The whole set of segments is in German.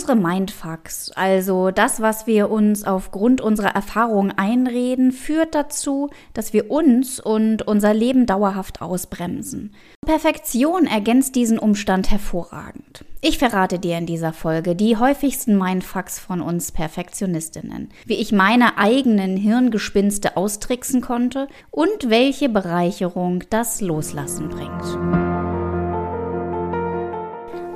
Unsere Mindfucks, also das, was wir uns aufgrund unserer Erfahrungen einreden, führt dazu, dass wir uns und unser Leben dauerhaft ausbremsen. Perfektion ergänzt diesen Umstand hervorragend. Ich verrate dir in dieser Folge die häufigsten Mindfucks von uns Perfektionistinnen, wie ich meine eigenen Hirngespinste austricksen konnte und welche Bereicherung das Loslassen bringt.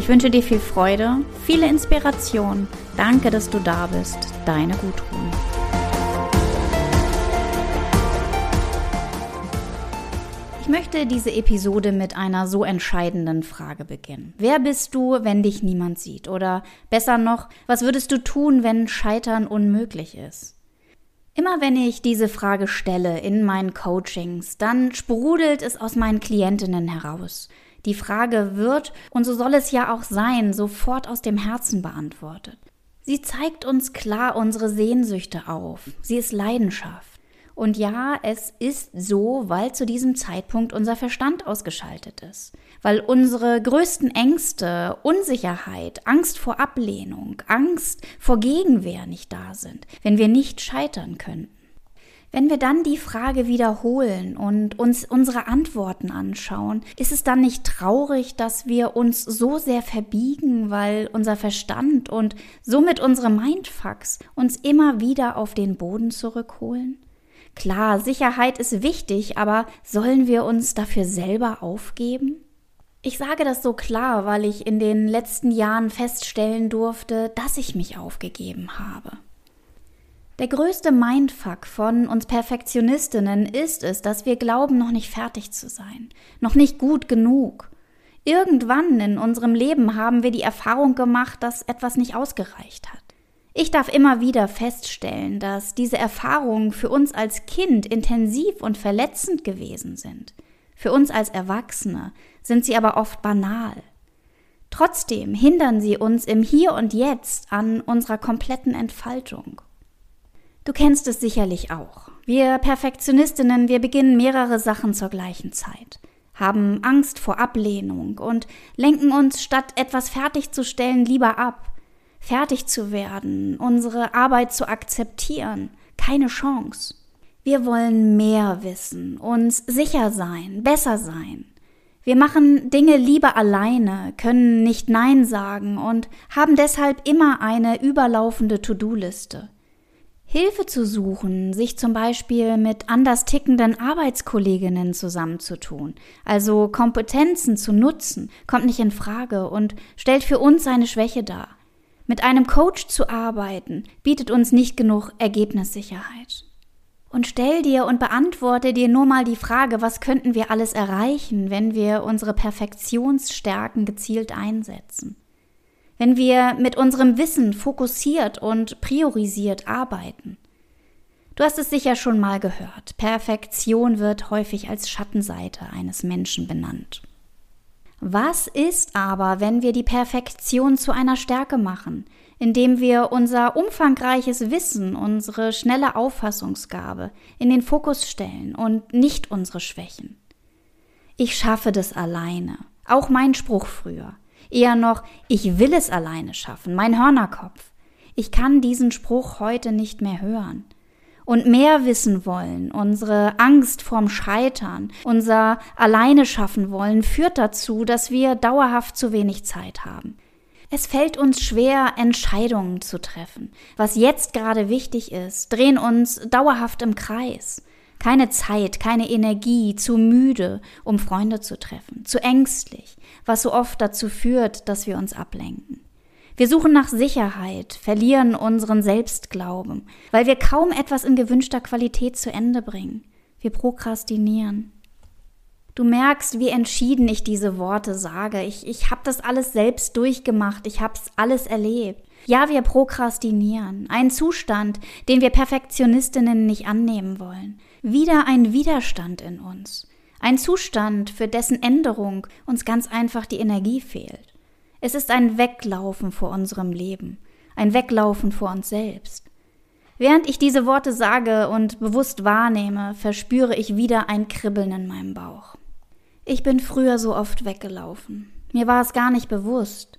Ich wünsche dir viel Freude, viele Inspiration. Danke, dass du da bist. Deine Gudrun. Ich möchte diese Episode mit einer so entscheidenden Frage beginnen. Wer bist du, wenn dich niemand sieht? Oder besser noch, was würdest du tun, wenn Scheitern unmöglich ist? Immer wenn ich diese Frage stelle in meinen Coachings, dann sprudelt es aus meinen Klientinnen heraus. Die Frage wird, und so soll es ja auch sein, sofort aus dem Herzen beantwortet. Sie zeigt uns klar unsere Sehnsüchte auf. Sie ist Leidenschaft. Und ja, es ist so, weil zu diesem Zeitpunkt unser Verstand ausgeschaltet ist. Weil unsere größten Ängste, Unsicherheit, Angst vor Ablehnung, Angst vor Gegenwehr nicht da sind, wenn wir nicht scheitern könnten. Wenn wir dann die Frage wiederholen und uns unsere Antworten anschauen, ist es dann nicht traurig, dass wir uns so sehr verbiegen, weil unser Verstand und somit unsere Mindfucks uns immer wieder auf den Boden zurückholen? Klar, Sicherheit ist wichtig, aber sollen wir uns dafür selber aufgeben? Ich sage das so klar, weil ich in den letzten Jahren feststellen durfte, dass ich mich aufgegeben habe. Der größte Mindfuck von uns Perfektionistinnen ist es, dass wir glauben, noch nicht fertig zu sein, noch nicht gut genug. Irgendwann in unserem Leben haben wir die Erfahrung gemacht, dass etwas nicht ausgereicht hat. Ich darf immer wieder feststellen, dass diese Erfahrungen für uns als Kind intensiv und verletzend gewesen sind. Für uns als Erwachsene sind sie aber oft banal. Trotzdem hindern sie uns im Hier und Jetzt an unserer kompletten Entfaltung. Du kennst es sicherlich auch. Wir Perfektionistinnen, wir beginnen mehrere Sachen zur gleichen Zeit, haben Angst vor Ablehnung und lenken uns, statt etwas fertigzustellen, lieber ab. Fertig zu werden, unsere Arbeit zu akzeptieren, keine Chance. Wir wollen mehr wissen, uns sicher sein, besser sein. Wir machen Dinge lieber alleine, können nicht Nein sagen und haben deshalb immer eine überlaufende To-Do-Liste. Hilfe zu suchen, sich zum Beispiel mit anders tickenden Arbeitskolleginnen zusammenzutun, also Kompetenzen zu nutzen, kommt nicht in Frage und stellt für uns eine Schwäche dar. Mit einem Coach zu arbeiten, bietet uns nicht genug Ergebnissicherheit. Und stell dir und beantworte dir nur mal die Frage, was könnten wir alles erreichen, wenn wir unsere Perfektionsstärken gezielt einsetzen? Wenn wir mit unserem Wissen fokussiert und priorisiert arbeiten. Du hast es sicher schon mal gehört. Perfektion wird häufig als Schattenseite eines Menschen benannt. Was ist aber, wenn wir die Perfektion zu einer Stärke machen, indem wir unser umfangreiches Wissen, unsere schnelle Auffassungsgabe in den Fokus stellen und nicht unsere Schwächen? Ich schaffe das alleine. Auch mein Spruch früher. Eher noch, ich will es alleine schaffen, mein Hörnerkopf. Ich kann diesen Spruch heute nicht mehr hören. Und mehr wissen wollen, unsere Angst vorm Scheitern, unser Alleine schaffen wollen, führt dazu, dass wir dauerhaft zu wenig Zeit haben. Es fällt uns schwer, Entscheidungen zu treffen. Was jetzt gerade wichtig ist, drehen uns dauerhaft im Kreis. Keine Zeit, keine Energie, zu müde, um Freunde zu treffen, zu ängstlich, was so oft dazu führt, dass wir uns ablenken. Wir suchen nach Sicherheit, verlieren unseren Selbstglauben, weil wir kaum etwas in gewünschter Qualität zu Ende bringen. Wir prokrastinieren. Du merkst, wie entschieden ich diese Worte sage. Ich, ich habe das alles selbst durchgemacht. Ich habe es alles erlebt. Ja, wir prokrastinieren. Ein Zustand, den wir Perfektionistinnen nicht annehmen wollen. Wieder ein Widerstand in uns. Ein Zustand, für dessen Änderung uns ganz einfach die Energie fehlt. Es ist ein Weglaufen vor unserem Leben. Ein Weglaufen vor uns selbst. Während ich diese Worte sage und bewusst wahrnehme, verspüre ich wieder ein Kribbeln in meinem Bauch. Ich bin früher so oft weggelaufen. Mir war es gar nicht bewusst,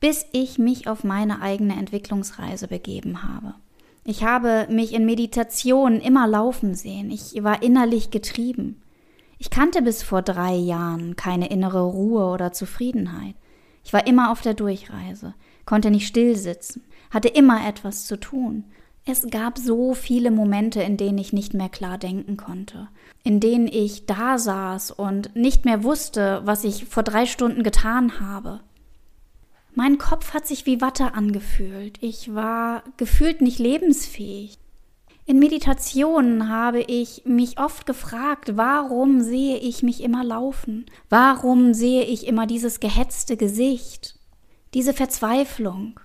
bis ich mich auf meine eigene Entwicklungsreise begeben habe. Ich habe mich in Meditation immer laufen sehen. Ich war innerlich getrieben. Ich kannte bis vor drei Jahren keine innere Ruhe oder Zufriedenheit. Ich war immer auf der Durchreise, konnte nicht still sitzen, hatte immer etwas zu tun es gab so viele Momente, in denen ich nicht mehr klar denken konnte, in denen ich da saß und nicht mehr wusste, was ich vor drei Stunden getan habe. Mein Kopf hat sich wie Watte angefühlt. Ich war gefühlt nicht lebensfähig. In Meditationen habe ich mich oft gefragt, warum sehe ich mich immer laufen? Warum sehe ich immer dieses gehetzte Gesicht? Diese Verzweiflung?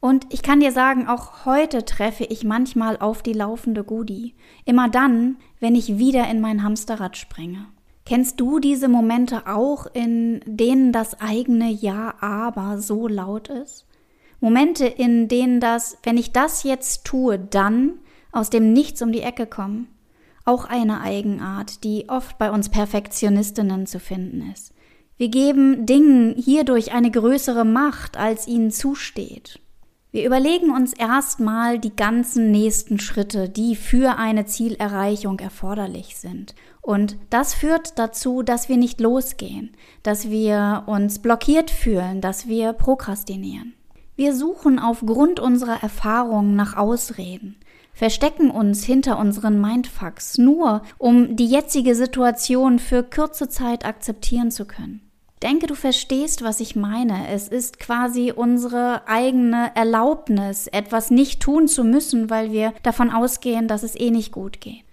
Und ich kann dir sagen, auch heute treffe ich manchmal auf die laufende Gudi. Immer dann, wenn ich wieder in mein Hamsterrad springe. Kennst du diese Momente auch, in denen das eigene Ja, aber so laut ist? Momente, in denen das, wenn ich das jetzt tue, dann aus dem Nichts um die Ecke kommen? Auch eine Eigenart, die oft bei uns Perfektionistinnen zu finden ist. Wir geben Dingen hierdurch eine größere Macht, als ihnen zusteht. Wir überlegen uns erstmal die ganzen nächsten Schritte, die für eine Zielerreichung erforderlich sind. Und das führt dazu, dass wir nicht losgehen, dass wir uns blockiert fühlen, dass wir prokrastinieren. Wir suchen aufgrund unserer Erfahrungen nach Ausreden, verstecken uns hinter unseren Mindfucks, nur um die jetzige Situation für kurze Zeit akzeptieren zu können denke, du verstehst, was ich meine. Es ist quasi unsere eigene Erlaubnis, etwas nicht tun zu müssen, weil wir davon ausgehen, dass es eh nicht gut geht.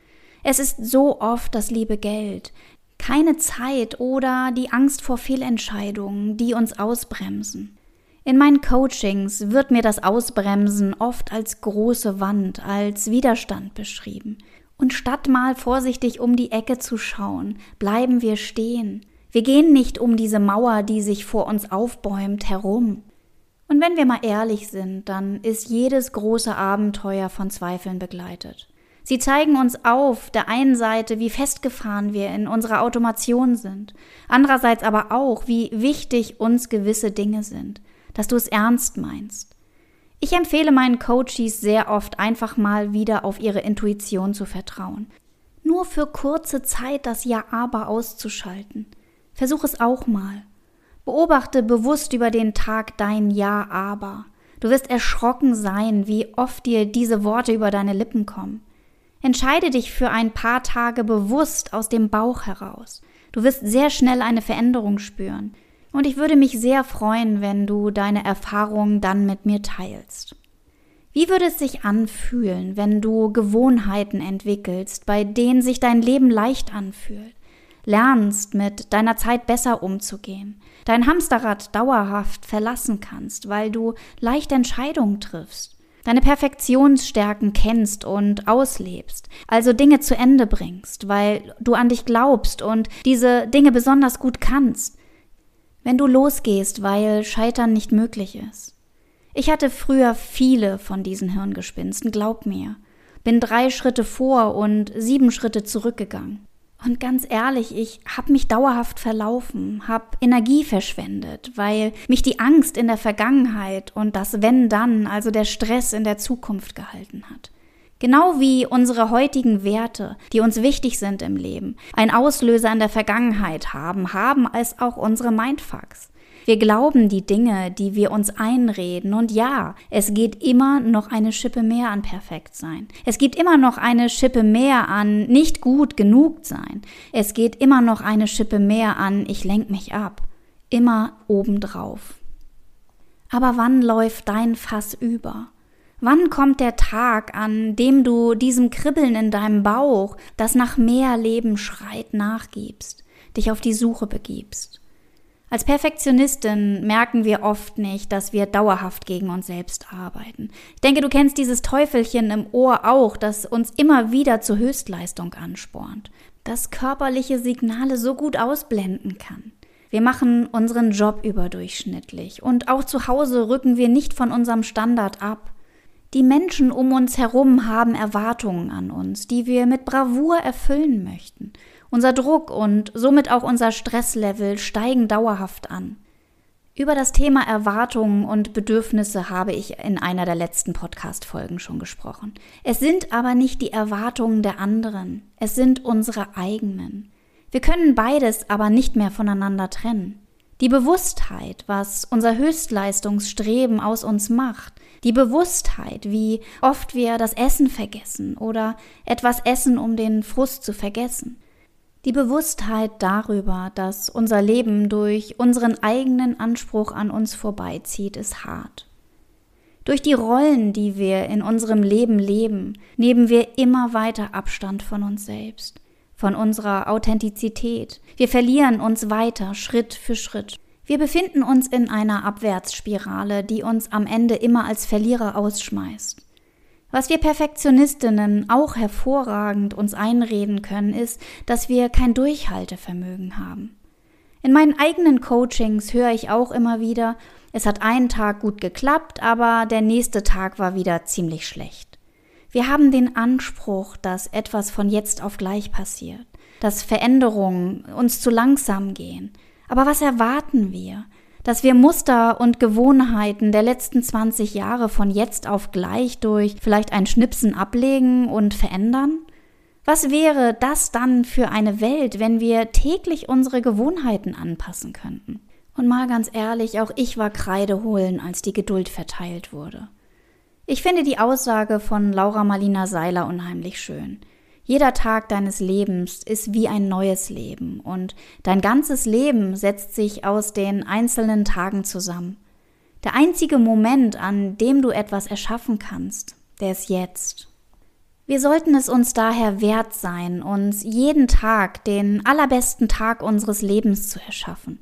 Es ist so oft das liebe Geld, keine Zeit oder die Angst vor Fehlentscheidungen, die uns ausbremsen. In meinen Coachings wird mir das Ausbremsen oft als große Wand, als Widerstand beschrieben. Und statt mal vorsichtig um die Ecke zu schauen, bleiben wir stehen, wir gehen nicht um diese Mauer, die sich vor uns aufbäumt, herum. Und wenn wir mal ehrlich sind, dann ist jedes große Abenteuer von Zweifeln begleitet. Sie zeigen uns auf der einen Seite, wie festgefahren wir in unserer Automation sind, andererseits aber auch, wie wichtig uns gewisse Dinge sind, dass du es ernst meinst. Ich empfehle meinen Coaches sehr oft einfach mal wieder auf ihre Intuition zu vertrauen. Nur für kurze Zeit das Ja-Aber auszuschalten – Versuch es auch mal. Beobachte bewusst über den Tag dein Ja, aber. Du wirst erschrocken sein, wie oft dir diese Worte über deine Lippen kommen. Entscheide dich für ein paar Tage bewusst aus dem Bauch heraus. Du wirst sehr schnell eine Veränderung spüren. Und ich würde mich sehr freuen, wenn du deine Erfahrungen dann mit mir teilst. Wie würde es sich anfühlen, wenn du Gewohnheiten entwickelst, bei denen sich dein Leben leicht anfühlt? lernst, mit deiner Zeit besser umzugehen, dein Hamsterrad dauerhaft verlassen kannst, weil du leichte Entscheidungen triffst, deine Perfektionsstärken kennst und auslebst, also Dinge zu Ende bringst, weil du an dich glaubst und diese Dinge besonders gut kannst. Wenn du losgehst, weil Scheitern nicht möglich ist. Ich hatte früher viele von diesen Hirngespinsten, glaub mir. Bin drei Schritte vor und sieben Schritte zurückgegangen. Und ganz ehrlich, ich habe mich dauerhaft verlaufen, habe Energie verschwendet, weil mich die Angst in der Vergangenheit und das Wenn dann, also der Stress in der Zukunft gehalten hat. Genau wie unsere heutigen Werte, die uns wichtig sind im Leben, ein Auslöser in der Vergangenheit haben, haben als auch unsere Mindfucks. Wir glauben die Dinge, die wir uns einreden. Und ja, es geht immer noch eine Schippe mehr an perfekt sein. Es gibt immer noch eine Schippe mehr an nicht gut genug sein. Es geht immer noch eine Schippe mehr an ich lenk mich ab. Immer obendrauf. Aber wann läuft dein Fass über? Wann kommt der Tag, an dem du diesem Kribbeln in deinem Bauch, das nach mehr Leben schreit, nachgibst, dich auf die Suche begibst? Als Perfektionistin merken wir oft nicht, dass wir dauerhaft gegen uns selbst arbeiten. Ich denke, du kennst dieses Teufelchen im Ohr auch, das uns immer wieder zur Höchstleistung anspornt, das körperliche Signale so gut ausblenden kann. Wir machen unseren Job überdurchschnittlich und auch zu Hause rücken wir nicht von unserem Standard ab. Die Menschen um uns herum haben Erwartungen an uns, die wir mit Bravour erfüllen möchten. Unser Druck und somit auch unser Stresslevel steigen dauerhaft an. Über das Thema Erwartungen und Bedürfnisse habe ich in einer der letzten Podcast-Folgen schon gesprochen. Es sind aber nicht die Erwartungen der anderen, es sind unsere eigenen. Wir können beides aber nicht mehr voneinander trennen. Die Bewusstheit, was unser Höchstleistungsstreben aus uns macht, die Bewusstheit, wie oft wir das Essen vergessen oder etwas essen, um den Frust zu vergessen. Die Bewusstheit darüber, dass unser Leben durch unseren eigenen Anspruch an uns vorbeizieht, ist hart. Durch die Rollen, die wir in unserem Leben leben, nehmen wir immer weiter Abstand von uns selbst, von unserer Authentizität. Wir verlieren uns weiter, Schritt für Schritt. Wir befinden uns in einer Abwärtsspirale, die uns am Ende immer als Verlierer ausschmeißt. Was wir Perfektionistinnen auch hervorragend uns einreden können, ist, dass wir kein Durchhaltevermögen haben. In meinen eigenen Coachings höre ich auch immer wieder, es hat einen Tag gut geklappt, aber der nächste Tag war wieder ziemlich schlecht. Wir haben den Anspruch, dass etwas von jetzt auf gleich passiert, dass Veränderungen uns zu langsam gehen, aber was erwarten wir? Dass wir Muster und Gewohnheiten der letzten 20 Jahre von jetzt auf gleich durch vielleicht ein Schnipsen ablegen und verändern? Was wäre das dann für eine Welt, wenn wir täglich unsere Gewohnheiten anpassen könnten? Und mal ganz ehrlich, auch ich war Kreide holen, als die Geduld verteilt wurde. Ich finde die Aussage von Laura Marlina Seiler unheimlich schön. Jeder Tag deines Lebens ist wie ein neues Leben und dein ganzes Leben setzt sich aus den einzelnen Tagen zusammen. Der einzige Moment, an dem du etwas erschaffen kannst, der ist jetzt. Wir sollten es uns daher wert sein, uns jeden Tag den allerbesten Tag unseres Lebens zu erschaffen.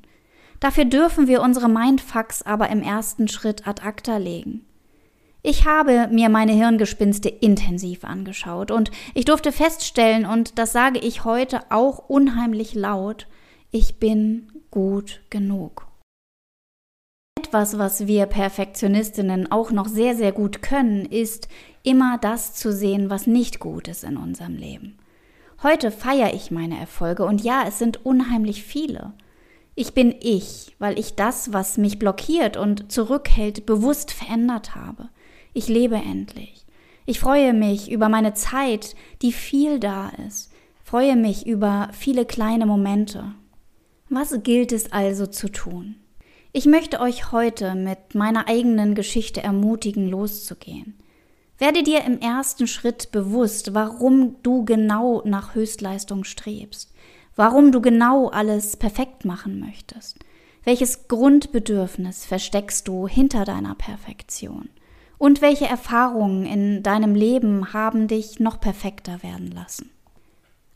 Dafür dürfen wir unsere Mindfucks aber im ersten Schritt ad acta legen. Ich habe mir meine Hirngespinste intensiv angeschaut und ich durfte feststellen, und das sage ich heute auch unheimlich laut, ich bin gut genug. Etwas, was wir Perfektionistinnen auch noch sehr, sehr gut können, ist immer das zu sehen, was nicht gut ist in unserem Leben. Heute feiere ich meine Erfolge und ja, es sind unheimlich viele. Ich bin ich, weil ich das, was mich blockiert und zurückhält, bewusst verändert habe. Ich lebe endlich. Ich freue mich über meine Zeit, die viel da ist. Freue mich über viele kleine Momente. Was gilt es also zu tun? Ich möchte euch heute mit meiner eigenen Geschichte ermutigen, loszugehen. Werde dir im ersten Schritt bewusst, warum du genau nach Höchstleistung strebst, warum du genau alles perfekt machen möchtest. Welches Grundbedürfnis versteckst du hinter deiner Perfektion? Und welche Erfahrungen in deinem Leben haben dich noch perfekter werden lassen?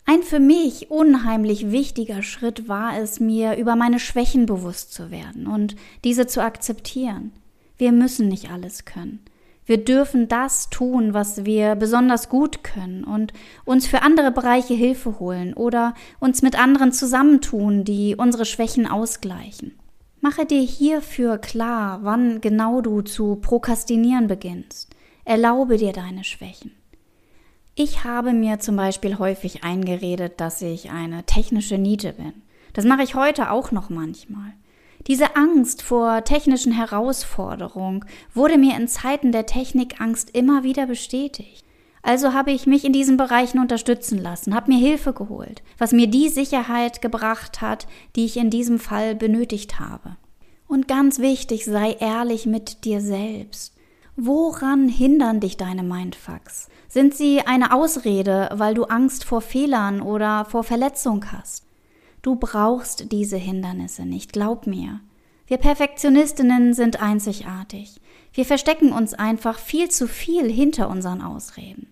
Ein für mich unheimlich wichtiger Schritt war es, mir über meine Schwächen bewusst zu werden und diese zu akzeptieren. Wir müssen nicht alles können. Wir dürfen das tun, was wir besonders gut können und uns für andere Bereiche Hilfe holen oder uns mit anderen zusammentun, die unsere Schwächen ausgleichen. Mache dir hierfür klar, wann genau du zu prokrastinieren beginnst. Erlaube dir deine Schwächen. Ich habe mir zum Beispiel häufig eingeredet, dass ich eine technische Niete bin. Das mache ich heute auch noch manchmal. Diese Angst vor technischen Herausforderungen wurde mir in Zeiten der Technikangst immer wieder bestätigt. Also habe ich mich in diesen Bereichen unterstützen lassen, habe mir Hilfe geholt, was mir die Sicherheit gebracht hat, die ich in diesem Fall benötigt habe. Und ganz wichtig, sei ehrlich mit dir selbst. Woran hindern dich deine Mindfucks? Sind sie eine Ausrede, weil du Angst vor Fehlern oder vor Verletzung hast? Du brauchst diese Hindernisse nicht, glaub mir. Wir Perfektionistinnen sind einzigartig. Wir verstecken uns einfach viel zu viel hinter unseren Ausreden.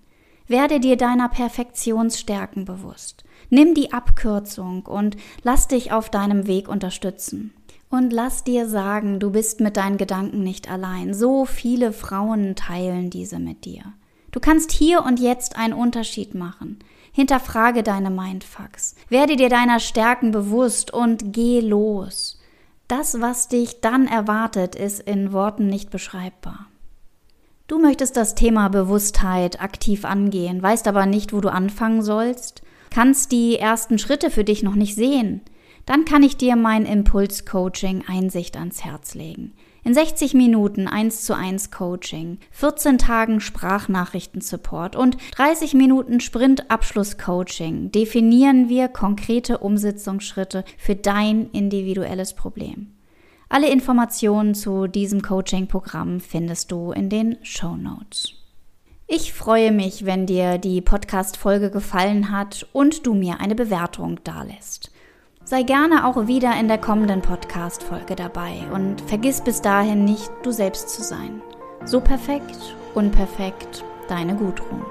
Werde dir deiner Perfektionsstärken bewusst. Nimm die Abkürzung und lass dich auf deinem Weg unterstützen. Und lass dir sagen, du bist mit deinen Gedanken nicht allein. So viele Frauen teilen diese mit dir. Du kannst hier und jetzt einen Unterschied machen. Hinterfrage deine Mindfucks. Werde dir deiner Stärken bewusst und geh los. Das, was dich dann erwartet, ist in Worten nicht beschreibbar. Du möchtest das Thema Bewusstheit aktiv angehen, weißt aber nicht, wo du anfangen sollst, kannst die ersten Schritte für dich noch nicht sehen dann kann ich dir mein Impuls-Coaching Einsicht ans Herz legen. In 60 Minuten 1 zu 1 Coaching, 14 Tagen Sprachnachrichten-Support und 30 Minuten Sprint-Abschluss-Coaching definieren wir konkrete Umsetzungsschritte für dein individuelles Problem. Alle Informationen zu diesem Coaching-Programm findest du in den Show Notes. Ich freue mich, wenn dir die Podcast-Folge gefallen hat und du mir eine Bewertung dalässt. Sei gerne auch wieder in der kommenden Podcast-Folge dabei und vergiss bis dahin nicht, du selbst zu sein. So perfekt, unperfekt, deine Gudrun.